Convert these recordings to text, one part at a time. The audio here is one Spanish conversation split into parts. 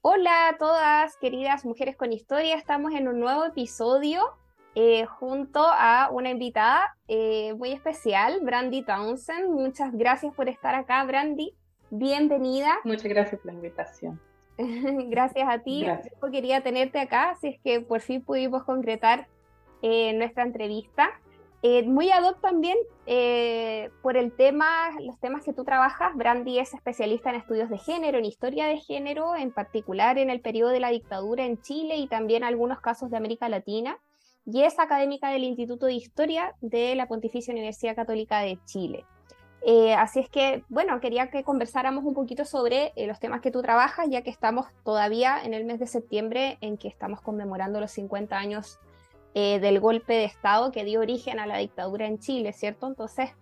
Hola a todas, queridas mujeres con historia. Estamos en un nuevo episodio eh, junto a una invitada eh, muy especial, Brandy Townsend. Muchas gracias por estar acá, Brandy. Bienvenida. Muchas gracias por la invitación. gracias a ti. Yo quería tenerte acá, así es que por fin pudimos concretar eh, nuestra entrevista. Eh, muy ad hoc también eh, por el tema, los temas que tú trabajas. Brandy es especialista en estudios de género, en historia de género, en particular en el periodo de la dictadura en Chile y también algunos casos de América Latina. Y es académica del Instituto de Historia de la Pontificia Universidad Católica de Chile. Eh, así es que, bueno, quería que conversáramos un poquito sobre los temas que tú trabajas, ya que estamos todavía en el mes de septiembre en que estamos conmemorando los 50 años eh, del golpe de Estado que dio origen a la dictadura en Chile, ¿cierto? Entonces,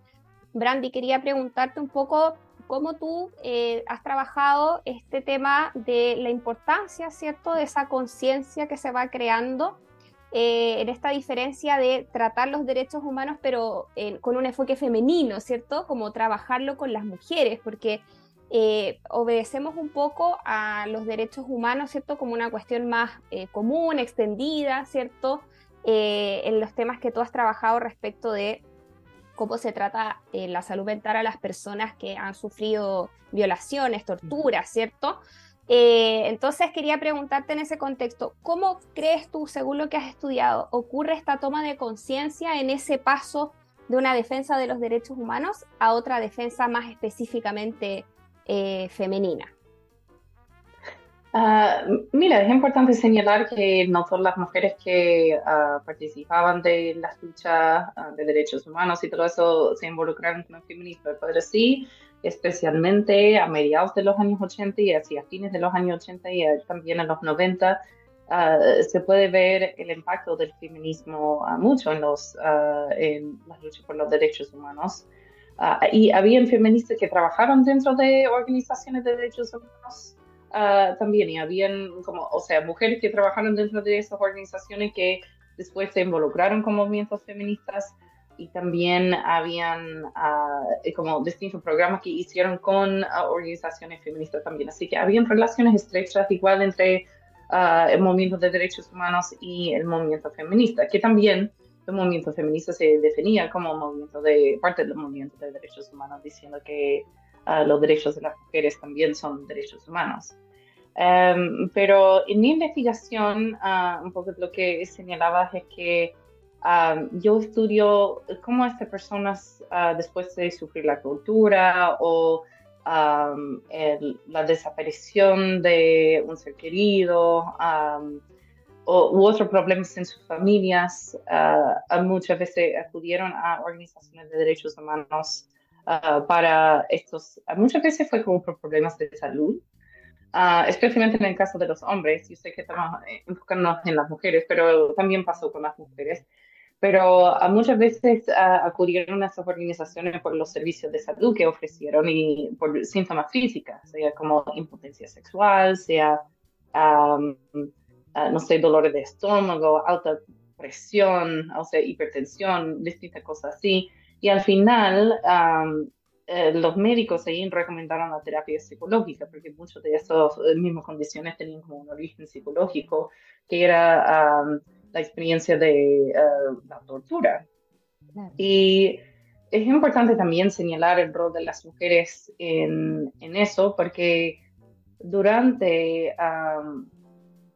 Brandy, quería preguntarte un poco cómo tú eh, has trabajado este tema de la importancia, ¿cierto?, de esa conciencia que se va creando eh, en esta diferencia de tratar los derechos humanos, pero con un enfoque femenino, ¿cierto? Como trabajarlo con las mujeres, porque obedecemos un poco a los derechos humanos, ¿cierto? Como una cuestión más común, extendida, ¿cierto? Eh, en los temas que tú has trabajado respecto de cómo se trata eh, la salud mental a las personas que han sufrido violaciones, torturas, ¿cierto? Eh, entonces quería preguntarte en ese contexto, ¿cómo crees tú, según lo que has estudiado, ocurre esta toma de conciencia en ese paso de una defensa de los derechos humanos a otra defensa más específicamente femenina? Ah, mira, es importante señalar que no todas las mujeres que ah, participaban de las luchas ah, de derechos humanos y todo eso se involucraron con el feminismo, pero sí, especialmente a mediados de los años 80 y hacia fines de los años 80 y también en los 90, se puede ver el impacto del feminismo mucho en, los, en las luchas por los derechos humanos. y había feministas que trabajaron dentro de organizaciones de derechos humanos Ah, también y habían como, o sea, mujeres que trabajaron dentro de esas organizaciones que después se involucraron con movimientos feministas y también habían ah, como distintos programas que hicieron con ah, organizaciones feministas también. Así que habían relaciones estrechas igual entre el movimiento de derechos humanos y el movimiento feminista, que también el movimiento feminista se definía como movimiento de parte del movimiento de derechos humanos, diciendo que los derechos de las mujeres también son derechos humanos. Em, pero en mi investigación, uh, un poco lo que señalaba es que yo estudio cómo estas personas, uh, después de sufrir la tortura o la desaparición de un ser querido o, u otros problemas en sus familias, uh, muchas veces acudieron a organizaciones de derechos humanos para estos, muchas veces fue como por problemas de salud Ah, especialmente en el caso de los hombres. Yo sé que estamos eh, enfocándonos en las mujeres, pero también pasó con las mujeres. Pero uh, muchas veces uh, acudieron a esas organizaciones por los servicios de salud que ofrecieron y por síntomas físicos, sea como impotencia sexual, sea, no sé, dolores de estómago, alta presión, o sea, hipertensión, distintas cosas así. Y al final, eh, los médicos ahí recomendaron la terapia psicológica, porque muchas de esas eh, mismas condiciones tenían como un origen psicológico, que era la experiencia de eh, la tortura. Y es importante también señalar el rol de las mujeres en, en eso, porque durante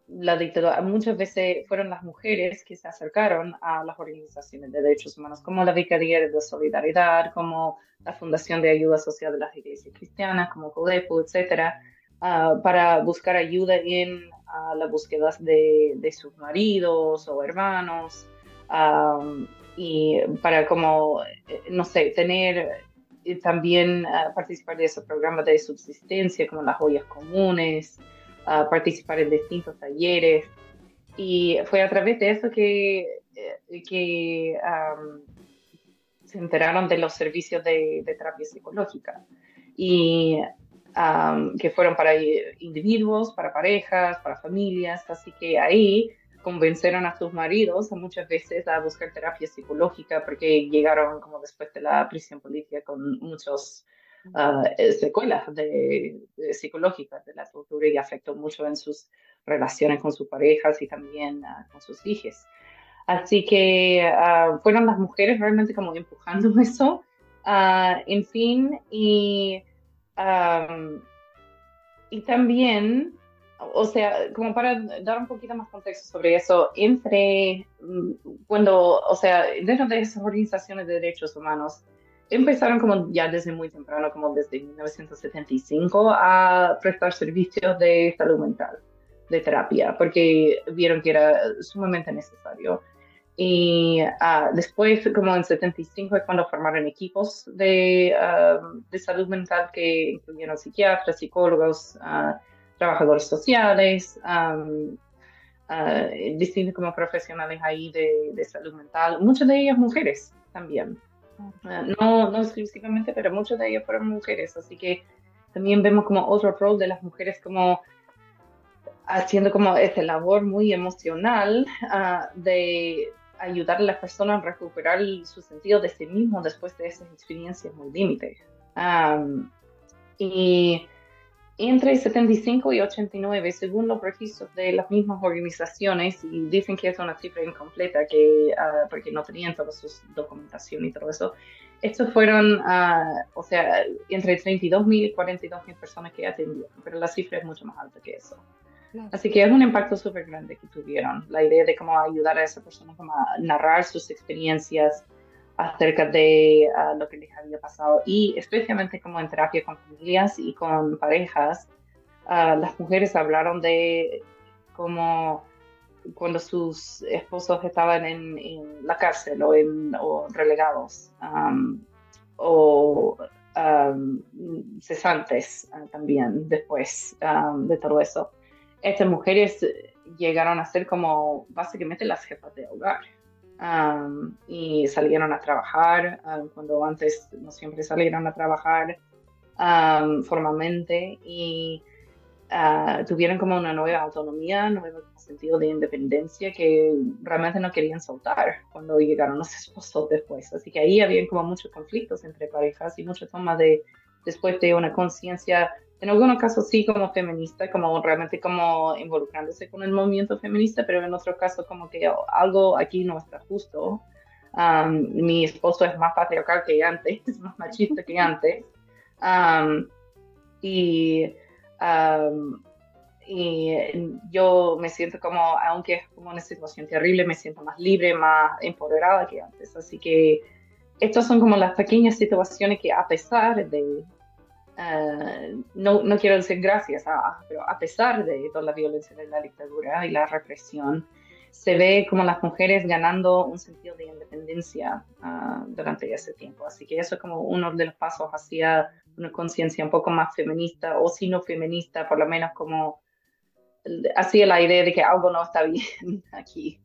la dictadura, muchas veces fueron las mujeres que se acercaron a las organizaciones de derechos humanos, como la Vicaría de Solidaridad, como la Fundación de Ayuda Social de las Iglesias Cristianas, como CODEPU, etcétera, uh, para buscar ayuda en uh, la búsqueda de, de, sus maridos o hermanos um, y para como, eh, no sé, tener también uh, participar de esos programas de subsistencia como las joyas comunes, participar en distintos talleres. Y fue a través de eso que, eh, que se enteraron de los servicios de, terapia psicológica. Y que fueron para individuos, para parejas, para familias. Así que ahí convencieron a sus maridos muchas veces a buscar terapia psicológica porque llegaron como después de la prisión política con muchos uh, secuelas de, psicológicas de la tortura y afectó mucho en sus relaciones con sus parejas y también ah, con sus hijos. Así que ah, fueron las mujeres realmente como empujando eso. en fin, y, y también, o sea, como para dar un poquito más contexto sobre eso, entre mm, cuando, o sea, dentro de esas organizaciones de derechos humanos, empezaron como ya desde muy temprano, como desde 1975, a prestar servicios de salud mental, de terapia, porque vieron que era sumamente necesario. Y uh, después, como en 75, es cuando formaron equipos de, uh, salud mental que incluyeron psiquiatras, psicólogos, uh, trabajadores sociales, um, distintos como profesionales ahí de salud mental, muchas de ellas mujeres también. No, no exclusivamente, pero muchas de ellas fueron mujeres, así que también vemos como otro rol de las mujeres como haciendo como esa labor muy emocional uh, de ayudar a las personas a recuperar su sentido de sí mismo después de esas experiencias muy límites. Um, y entre 75 y 89, según los registros de las mismas organizaciones, y dicen que es una cifra incompleta que, uh, porque no tenían toda su documentación y todo eso, estos fueron, uh, o sea, entre 32.000 y 42.000 personas que atendieron, pero la cifra es mucho más alta que eso. Así que es un impacto súper grande que tuvieron, la idea de cómo ayudar a esa persona como a narrar sus experiencias, acerca de uh, lo que les había pasado y especialmente como en terapia con familias y con parejas, uh, las mujeres hablaron de cómo cuando sus esposos estaban en, en la cárcel o, en, o relegados um, o um, cesantes uh, también después um, de todo eso. Estas mujeres llegaron a ser como básicamente las jefas de hogar y salieron a trabajar, cuando antes no siempre salieron a trabajar formalmente y uh, tuvieron como una nueva autonomía, un nuevo sentido de independencia que realmente no querían soltar cuando llegaron los esposos después. Así que ahí había como muchos conflictos entre parejas y mucha toma de, después de una conciencia en algunos casos sí como feminista, como realmente como involucrándose con el movimiento feminista, pero en otros casos como que algo aquí no está justo. Um, mi esposo es más patriarcal que antes, es más machista que antes. Um, y, um, y yo me siento como, aunque es como una situación terrible, me siento más libre, más empoderada que antes. Así que estas son como las pequeñas situaciones que a pesar de eh, no, no, quiero decir gracias a, pero a pesar de toda la violencia de la dictadura y la represión, se ve como las mujeres ganando un sentido de independencia uh, durante ese tiempo. Así que eso es como uno de los pasos hacia una conciencia un poco más feminista, o si no feminista, por lo menos como hacia la idea de que algo no está bien aquí.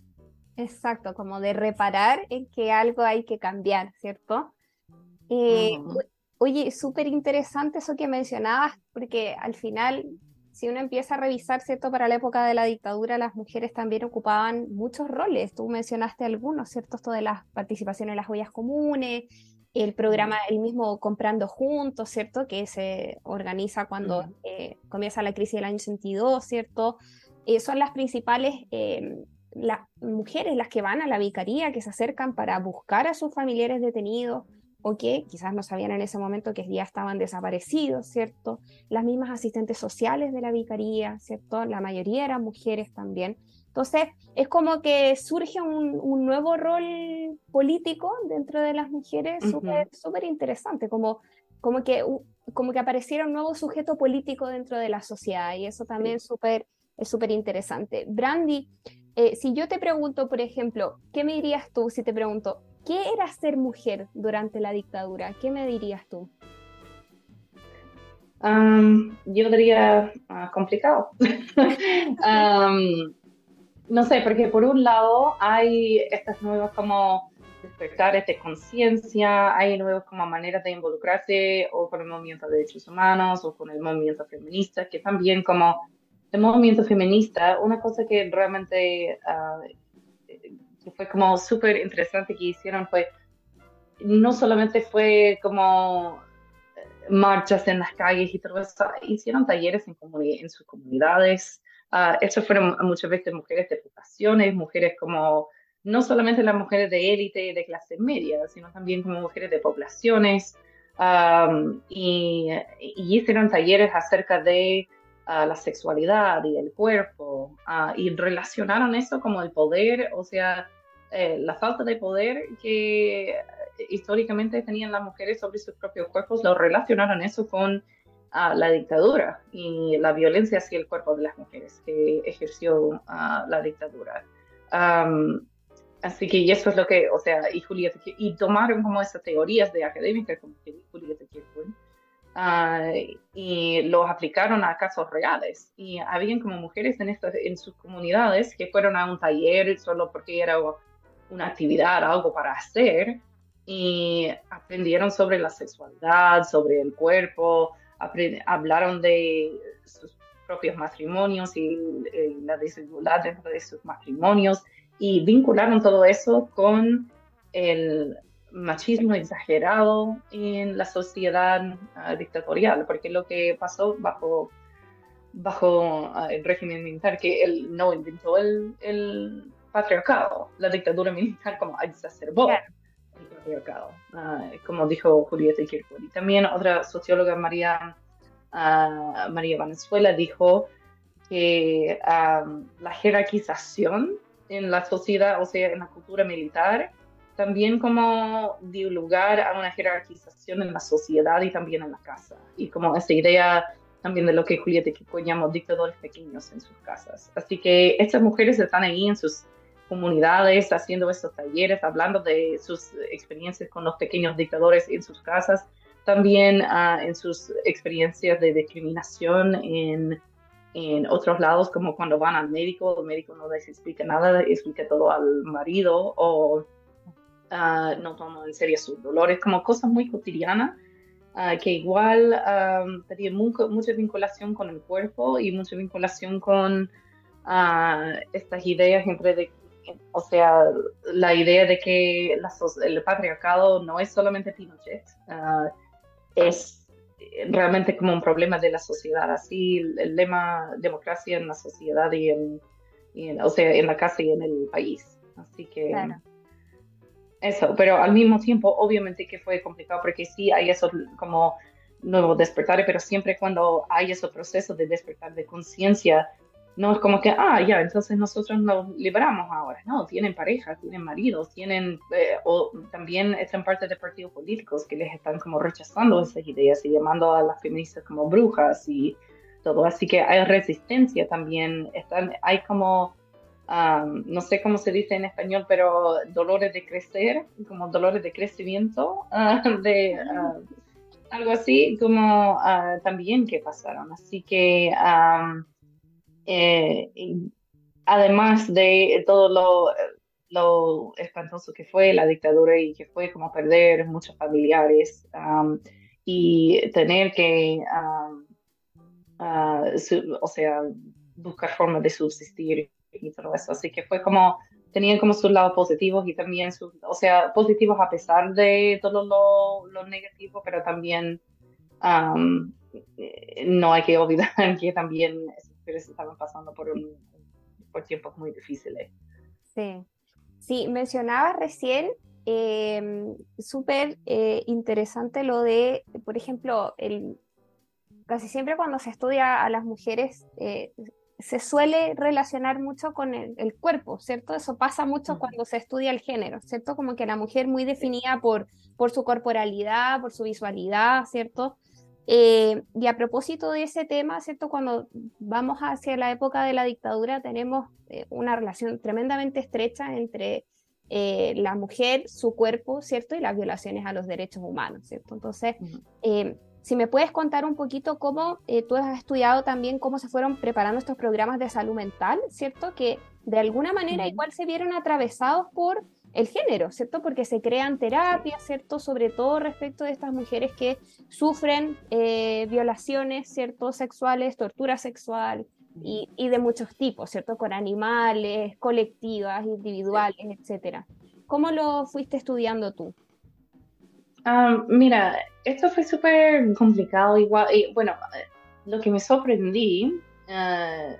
Exacto, como de reparar en que algo hay que cambiar, ¿cierto? Eh, Oye, súper interesante eso que mencionabas, porque al final, si uno empieza a revisar, ¿cierto? Para la época de la dictadura, las mujeres también ocupaban muchos roles. Tú mencionaste algunos, ¿cierto? Esto de la participación en las joyas comunes, el programa, el mismo Comprando Juntos, ¿cierto? Que se organiza cuando eh, comienza la crisis del año 62, ¿cierto? Eh, son las principales eh, las mujeres las que van a la vicaría, que se acercan para buscar a sus familiares detenidos, o que quizás no sabían en ese momento que ya estaban desaparecidos, ¿cierto? Las mismas asistentes sociales de la vicaría, ¿cierto? La mayoría eran mujeres también. Entonces, es como que surge un, nuevo rol político dentro de las mujeres súper interesante, como, como, que, como que apareciera un nuevo sujeto político dentro de la sociedad y eso también súper es súper interesante. Brandy, eh, si yo te pregunto, por ejemplo, ¿qué me dirías tú si te pregunto, ¿qué era ser mujer durante la dictadura? ¿Qué me dirías tú? yo diría ah, complicado. no sé, porque por un lado hay estas nuevas como despertares de conciencia, hay nuevas como maneras de involucrarse o con el movimiento de derechos humanos o con el movimiento feminista que también como el movimiento feminista, una cosa que realmente ah, que fue como súper interesante que hicieron fue, no solamente fue como eh, marchas en las calles y todo eso, hicieron talleres en, en sus comunidades. Uh, estos fueron muchas veces mujeres de vocaciones, mujeres como, no solamente las mujeres de élite, de clase media, sino también como mujeres de poblaciones. y, y hicieron talleres acerca de la sexualidad y el cuerpo, y relacionaron eso como el poder, o sea, eh, la falta de poder que históricamente tenían las mujeres sobre sus propios cuerpos, lo relacionaron eso con la dictadura y la violencia hacia el cuerpo de las mujeres que ejerció la dictadura. así que y eso es lo que, o sea, y Julieta, y tomaron como esas teorías de académicas como Julieta Kirchhoff Ah, y los aplicaron a casos reales. Y habían como mujeres en, estas, en sus comunidades que fueron a un taller solo porque era una actividad, algo para hacer, y aprendieron sobre la sexualidad, sobre el cuerpo, hablaron de sus propios matrimonios y, y la desigualdad dentro de sus matrimonios y vincularon todo eso con el, machismo exagerado en la sociedad ah, dictatorial, porque lo que pasó bajo, bajo ah, el régimen militar, que él no inventó el, el patriarcado, la dictadura militar como exacerbó el patriarcado, ah, como dijo Julieta Kirchhoff. Y también otra socióloga, María, María Venezuela, dijo que la jerarquización en la sociedad, o sea, en la cultura militar, también como dio lugar a una jerarquización en la sociedad y también en la casa. Y como esa idea también de lo que Julieta Kiko llamó dictadores pequeños en sus casas. Así que estas mujeres están ahí en sus comunidades haciendo estos talleres, hablando de sus experiencias con los pequeños dictadores en sus casas, también ah, en sus experiencias de discriminación en, en otros lados, como cuando van al médico, el médico no les explica nada, explica todo al marido o Ah, no tomo en serio sus dolores, como cosas muy cotidianas, uh, que igual um, tenía mucha vinculación con el cuerpo y mucha vinculación con uh, estas ideas entre de, o sea, la idea de que el patriarcado no es solamente Pinochet, es realmente como un problema de la sociedad, así el, lema democracia en la sociedad y en, o sea, en la casa y en el país. Así que... Eso, pero al mismo tiempo, obviamente que fue complicado porque sí hay eso como nuevo despertar, pero siempre cuando hay ese proceso de despertar de conciencia, no es como que, ah, ya, entonces nosotros nos liberamos ahora. No, tienen pareja, tienen maridos, tienen, eh, o también están parte de partidos políticos que les están como rechazando esas ideas y llamando a las feministas como brujas y todo. Así que hay resistencia también, están, hay como no sé cómo se dice en español, pero dolores de crecer, como dolores de crecimiento, ah, de ah, algo así, como ah, también que pasaron. Así que eh, además de todo lo, lo, espantoso que fue la dictadura y que fue como perder muchos familiares y tener que, o sea, buscar formas de subsistir y todo eso. Así que fue como, tenían como sus lados positivos y también sus, o sea, positivos a pesar de todo lo, lo negativo, pero también eh, no hay que olvidar que también mujeres estaban pasando por, por tiempos muy difíciles. Sí. Sí, mencionaba recién em, súper eh, interesante lo de, por ejemplo, el, casi siempre cuando se estudia a las mujeres eh, se suele relacionar mucho con el, cuerpo, ¿cierto? Eso pasa mucho cuando se estudia el género, ¿cierto? Como que la mujer muy definida por, por su corporalidad, por su visualidad, ¿cierto? Eh, y a propósito de ese tema, ¿cierto? Cuando vamos hacia la época de la dictadura, tenemos eh, una relación tremendamente estrecha entre eh, la mujer, su cuerpo, ¿cierto? Y las violaciones a los derechos humanos, ¿cierto? Entonces, si me puedes contar un poquito cómo tú has estudiado también cómo se fueron preparando estos programas de salud mental, ¿cierto? Que de alguna manera igual se vieron atravesados por el género, ¿cierto? Porque se crean terapias, ¿cierto? Sobre todo respecto de estas mujeres que sufren eh, violaciones, ¿cierto? Sexuales, tortura sexual y, de muchos tipos, ¿cierto? Con animales, colectivas, individuales, etcétera. ¿Cómo lo fuiste estudiando tú? Ah, mira, esto fue súper complicado, igual, y bueno, lo que me sorprendí, ah,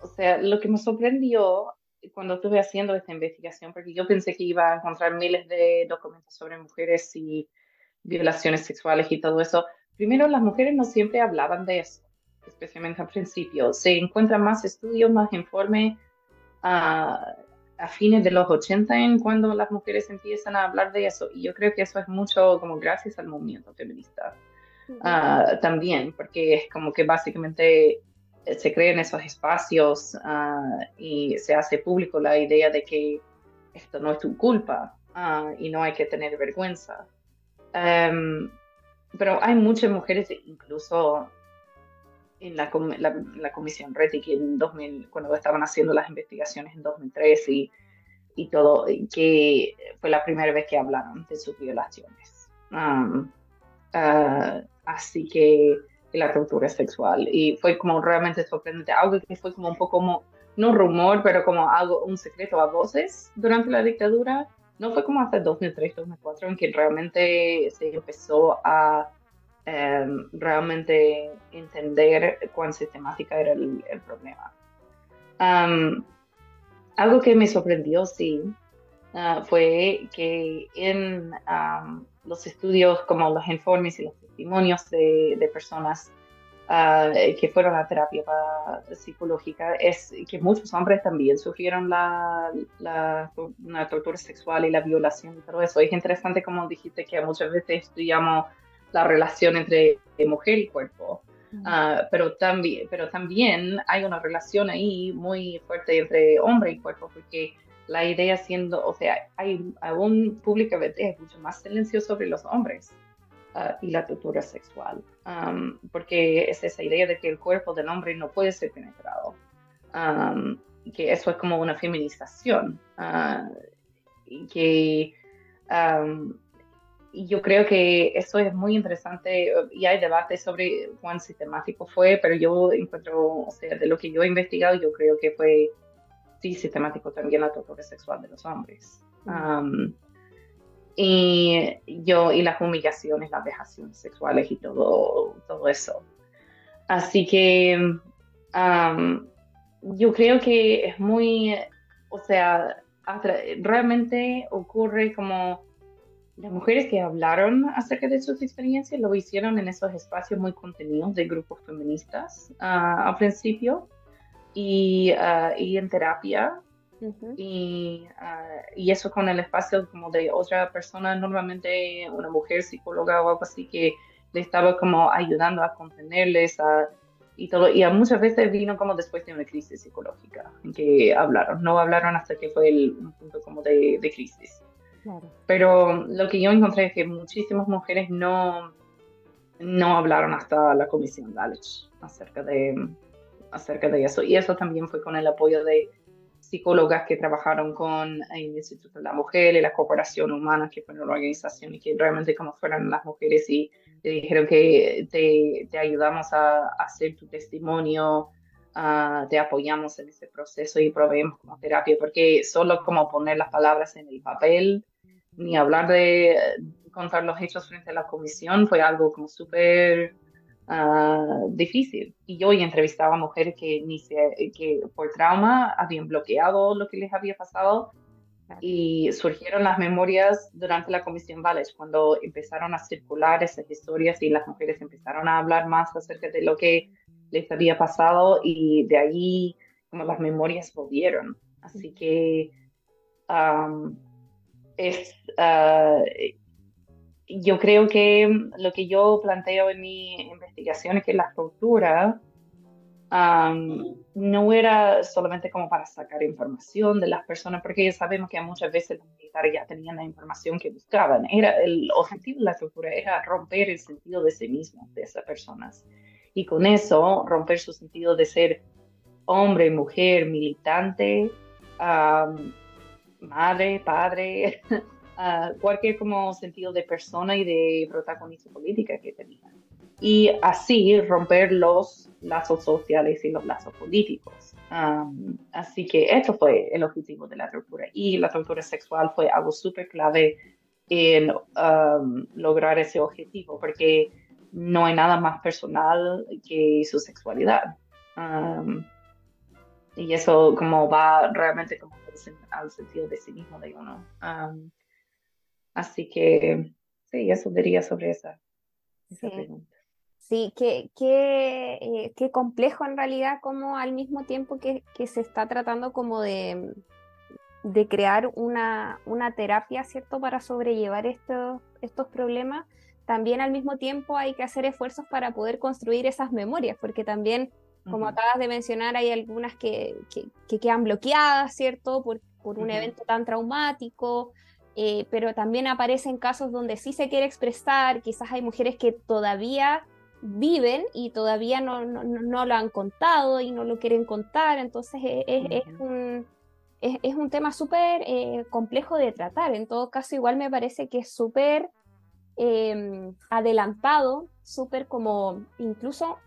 o sea, lo que me sorprendió cuando estuve haciendo esta investigación, porque yo pensé que iba a encontrar miles de documentos sobre mujeres y violaciones sexuales y todo eso. Primero, las mujeres no siempre hablaban de eso, especialmente al principio. Se encuentran más estudios, más informes a, a fines de los 80 en cuando las mujeres empiezan a hablar de eso. Y yo creo que eso es mucho como gracias al movimiento feminista. Ah, también, porque es como que básicamente se crean esos espacios ah, y se hace público la idea de que esto no es tu culpa ah, y no hay que tener vergüenza. Em, pero hay muchas mujeres, incluso en la, la, comisión RETI, en 2000, cuando estaban haciendo las investigaciones en 2003 y, y todo, que fue la primera vez que hablaron de sus violaciones. Ah, así que la tortura sexual. Y fue como realmente sorprendente, algo que fue como un poco como, no rumor, pero como algo, un secreto a voces durante la dictadura. No fue como hasta 2003, 2004 en que realmente se empezó a em, realmente entender cuán sistemática era el, problema. algo que me sorprendió, sí, ah, fue que en los estudios como los informes y los testimonios de, personas ah, que fueron a terapia psicológica es que muchos hombres también sufrieron la, la, tortura sexual y la violación y todo eso. Es interesante como dijiste que muchas veces estudiamos la relación entre mujer y cuerpo, ah, pero, también, pero también hay una relación ahí muy fuerte entre hombre y cuerpo porque la idea siendo, o sea, hay aún públicamente es mucho más silencioso sobre los hombres. Ah, y la tortura sexual, porque es esa idea de que el cuerpo del hombre no puede ser penetrado, que eso es como una feminización, uh, y que yo creo que eso es muy interesante y hay debate sobre cuán sistemático fue, pero yo encuentro, o sea, de lo que yo he investigado, yo creo que fue sí sistemático también la tortura sexual de los hombres. Y yo, y las humillaciones, las vejaciones sexuales y todo, todo eso. Así que yo creo que es muy, o sea, realmente ocurre como las mujeres que hablaron acerca de sus experiencias lo hicieron en esos espacios muy contenidos de grupos feministas uh, al principio y, uh, y en terapia y, ah, y, eso con el espacio como de otra persona, normalmente una mujer psicóloga o algo así que le estaba como ayudando a contenerles a, y todo. Y a muchas veces vino como después de una crisis psicológica en que hablaron. No hablaron hasta que fue el, un punto como de, de crisis. Pero lo que yo encontré es que muchísimas mujeres no, no hablaron hasta la comisión Lalech acerca de, acerca de eso. Y eso también fue con el apoyo de psicólogas que trabajaron con el Instituto de la Mujer y la Cooperación Humana, que fue una organización y que realmente como fueron las mujeres y te dijeron que te, te ayudamos a, hacer tu testimonio, uh, te apoyamos en ese proceso y proveemos como terapia, porque solo como poner las palabras en el papel, ni hablar de contar los hechos frente a la comisión fue algo como súper uh, difícil. Y yo entrevistaba a mujeres que, ni se, que por trauma habían bloqueado lo que les había pasado Y surgieron las memorias durante la Comisión Valles, cuando empezaron a circular esas historias y las mujeres empezaron a hablar más acerca de lo que les había pasado y de ahí como las memorias volvieron. Así que es, ah, yo creo que lo que yo planteo en mi investigación es que la tortura no era solamente como para sacar información de las personas, porque ya sabemos que muchas veces los militares ya tenían la información que buscaban. Era, el objetivo de la tortura era romper el sentido de sí mismo de esas personas. Y con eso romper su sentido de ser hombre, mujer, militante, madre, padre, cualquier como sentido de persona y de protagonista política que tenían. Y así romper los lazos sociales y los lazos políticos. así que esto fue el objetivo de la tortura. Y la tortura sexual fue algo súper clave en lograr ese objetivo, porque no hay nada más personal que su sexualidad. Y eso como va realmente como al sentido de sí mismo de uno. Así que sí, eso diría sobre esa, esa sí. pregunta. Sí, qué, qué, eh, qué complejo en realidad como al mismo tiempo que, que se está tratando como de, de crear una, una, terapia, ¿cierto?, para sobrellevar estos, estos problemas, también al mismo tiempo hay que hacer esfuerzos para poder construir esas memorias, porque también, como uh -huh. acabas de mencionar, hay algunas que, que, que quedan bloqueadas, ¿cierto?, por, por un uh -huh. evento tan traumático, eh, pero también aparecen casos donde sí se quiere expresar, quizás hay mujeres que todavía viven y todavía no, no, no lo han contado y no lo quieren contar, entonces es, es, uh -huh. es un, es, es, un tema súper eh, complejo de tratar, en todo caso igual me parece que es súper eh, adelantado, súper como incluso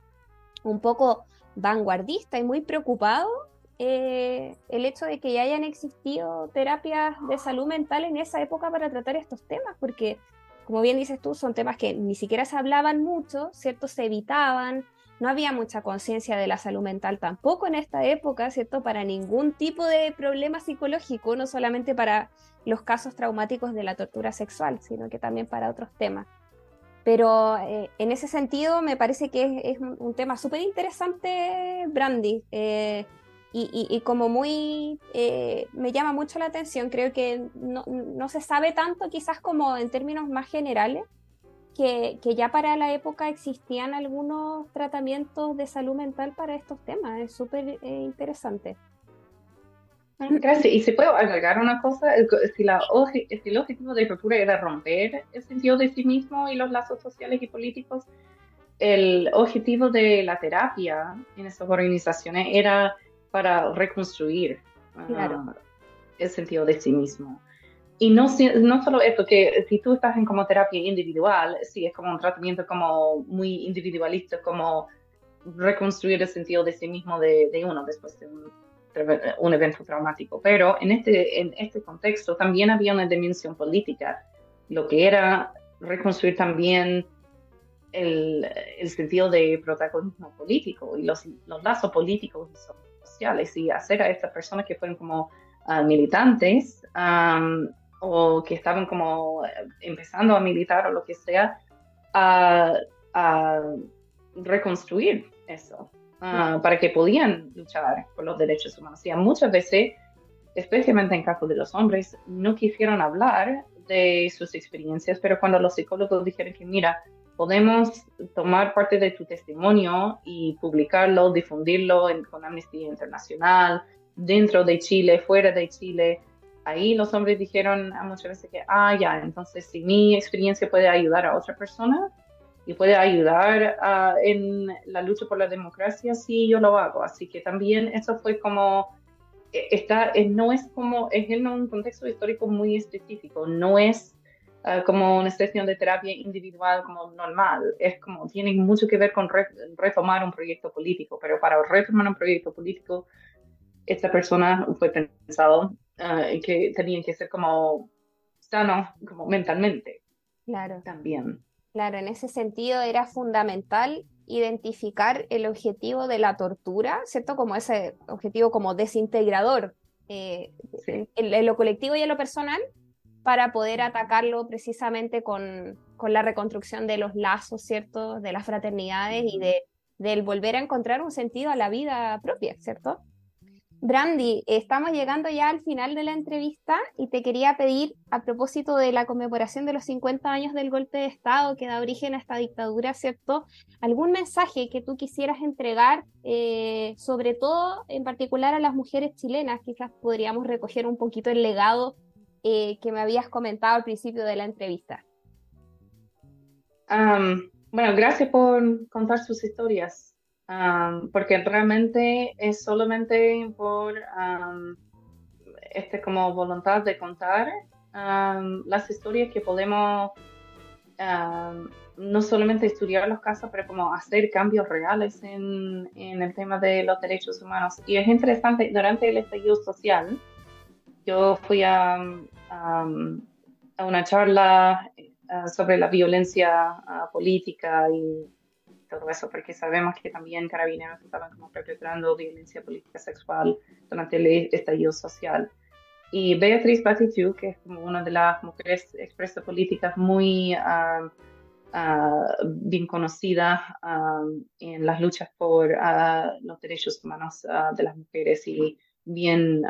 un poco vanguardista y muy preocupado eh, el hecho de que ya hayan existido terapias de salud mental en esa época para tratar estos temas, porque como bien dices tú, son temas que ni siquiera se hablaban mucho, ¿cierto? Se evitaban, no había mucha conciencia de la salud mental tampoco en esta época, ¿cierto? Para ningún tipo de problema psicológico, no solamente para los casos traumáticos de la tortura sexual, sino que también para otros temas. Pero eh, en ese sentido me parece que es, un tema súper interesante, Brandy. Eh, y, como muy, eh, me llama mucho la atención, creo que no, no, se sabe tanto quizás como en términos más generales, que, que ya para la época existían algunos tratamientos de salud mental para estos temas, es súper eh, interesante. Gracias. Y si puedo agregar una cosa, si, la, si el objetivo de tortura era romper el sentido de sí mismo y los lazos sociales y políticos, el objetivo de la terapia en esas organizaciones era para reconstruir claro. uh, el sentido de sí mismo. Y no, no solo esto, que si tú estás en como terapia individual, sí, es como un tratamiento como muy individualista, como reconstruir el sentido de sí mismo de, de uno después de un, un, evento traumático. Pero en este, en este contexto también había una dimensión política, lo que era reconstruir también el, el sentido de protagonismo político y los, los lazos políticos sociales y hacer a estas personas que fueron como uh, militantes um, o que estaban como empezando a militar o lo que sea, a, a reconstruir eso uh, para que podían luchar por los derechos humanos. Y muchas veces, especialmente en caso de los hombres, no quisieron hablar de sus experiencias, pero cuando los psicólogos dijeron que, mira, podemos tomar parte de tu testimonio y publicarlo, difundirlo en, con Amnistía Internacional, dentro de Chile, fuera de Chile. Ahí los hombres dijeron muchas veces que, ah, ya, entonces si mi experiencia puede ayudar a otra persona y puede ayudar en la lucha por la democracia, sí, yo lo hago. Así que también eso fue como, está, no es como, es en un contexto histórico muy específico, no es Uh, como una sesión de terapia individual como normal. Es como, tiene mucho que ver con re, retomar un proyecto político, pero para retomar un proyecto político, esta persona fue pensado uh, que tenía que ser como sano, como mentalmente. Claro. También. Claro, en ese sentido era fundamental identificar el objetivo de la tortura, ¿cierto? Como ese objetivo como desintegrador eh, en, lo colectivo y en lo personal para poder atacarlo precisamente con, con, la reconstrucción de los lazos, ¿cierto? De las fraternidades y de, del volver a encontrar un sentido a la vida propia, ¿cierto? Brandy, estamos llegando ya al final de la entrevista y te quería pedir, a propósito de la conmemoración de los 50 años del golpe de Estado que da origen a esta dictadura, ¿cierto? ¿Algún mensaje que tú quisieras entregar, eh, sobre todo en particular a las mujeres chilenas? Quizás podríamos recoger un poquito el legado eh, que me habías comentado al principio de la entrevista. bueno, gracias por contar sus historias porque realmente es solamente por este como voluntad de contar las historias que podemos no solamente estudiar los casos, pero como hacer cambios reales en, el tema de los derechos humanos. Y es interesante, durante el estallido social, yo fui a, a una charla eh, sobre la violencia ah, política y todo eso, porque sabemos que también carabineros estaban como perpetrando violencia política sexual durante el estallido social. Y Beatriz Batitu, que es como una de las mujeres expresas políticas muy uh, bien conocidas en las luchas por los derechos humanos de las mujeres y bien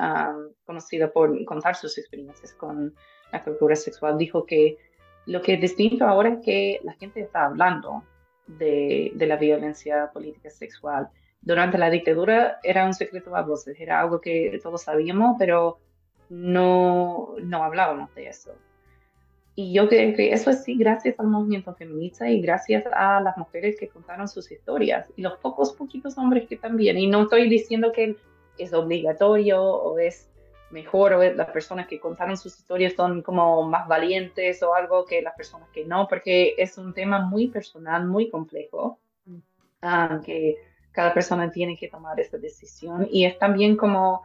conocida por contar sus experiencias con la cultura sexual, dijo que lo que es distinto ahora es que la gente está hablando de, la violencia política sexual. Durante la dictadura era un secreto a voces, era algo que todos sabíamos, pero no, no hablábamos de eso. Y yo creo que eso es sí gracias al movimiento feminista y gracias a las mujeres que contaron sus historias y los pocos, poquitos hombres que también. Y no estoy diciendo que es obligatorio o es mejor o las personas que contaron sus historias son como más valientes o algo que las personas que no, porque es un tema muy personal, muy complejo, ah, que cada persona tiene que tomar esa decisión y es también como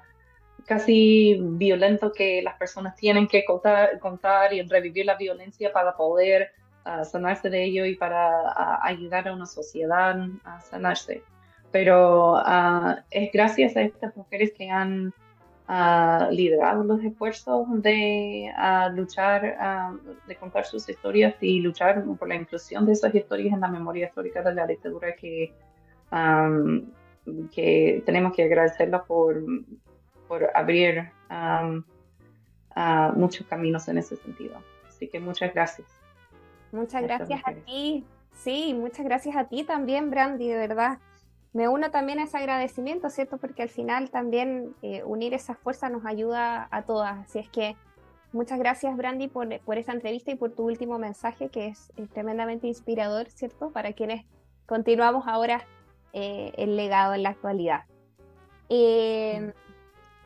casi violento que las personas tienen que contar, contar y revivir la violencia para poder ah, sanarse de ello y para ah, ayudar a una sociedad a sanarse. Pero es gracias a estas mujeres que han a liderar los esfuerzos de luchar, de contar sus historias y luchar por la inclusión de esas historias en la memoria histórica de la dictadura que, que tenemos que agradecerla por, por abrir muchos caminos en ese sentido. Así que muchas gracias. Muchas gracias a ti. Sí, muchas gracias a ti también, Brandy, de verdad me uno también a ese agradecimiento, ¿cierto? Porque al final también eh, unir esas fuerzas nos ayuda a todas. Así es que muchas gracias, Brandy, por, por esta entrevista y por tu último mensaje, que es, tremendamente inspirador, ¿cierto? Para quienes continuamos ahora eh, el legado en la actualidad. Eh,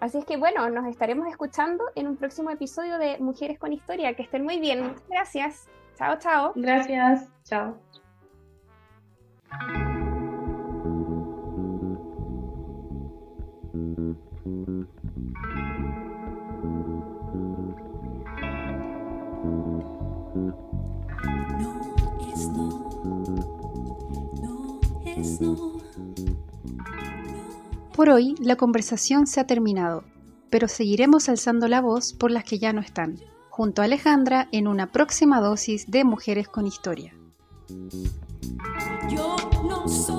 así es que bueno, nos estaremos escuchando en un próximo episodio de Mujeres con Historia. Que estén muy bien. Muchas gracias. Chao, chao. Gracias. Chao. Por hoy la conversación se ha terminado, pero seguiremos alzando la voz por las que ya no están, junto a Alejandra en una próxima dosis de Mujeres con Historia. Yo no soy